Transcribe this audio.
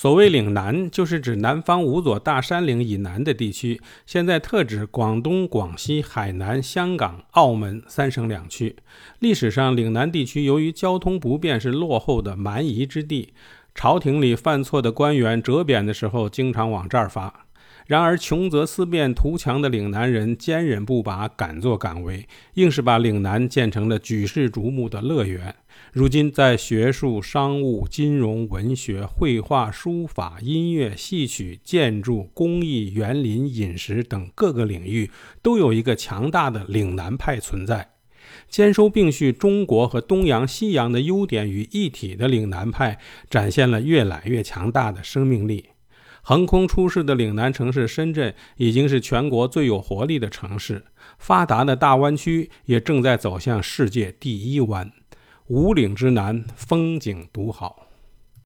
所谓岭南，就是指南方五座大山岭以南的地区，现在特指广东、广西、海南、香港、澳门三省两区。历史上，岭南地区由于交通不便，是落后的蛮夷之地。朝廷里犯错的官员折贬的时候，经常往这儿发。然而，穷则思变、图强的岭南人坚忍不拔，敢作敢为，硬是把岭南建成了举世瞩目的乐园。如今，在学术、商务、金融、文学、绘画、书法、音乐、戏曲、建筑、工艺、园林、饮食等各个领域，都有一个强大的岭南派存在。兼收并蓄中国和东洋、西洋的优点于一体的岭南派，展现了越来越强大的生命力。横空出世的岭南城市深圳，已经是全国最有活力的城市。发达的大湾区也正在走向世界第一湾。五岭之南，风景独好。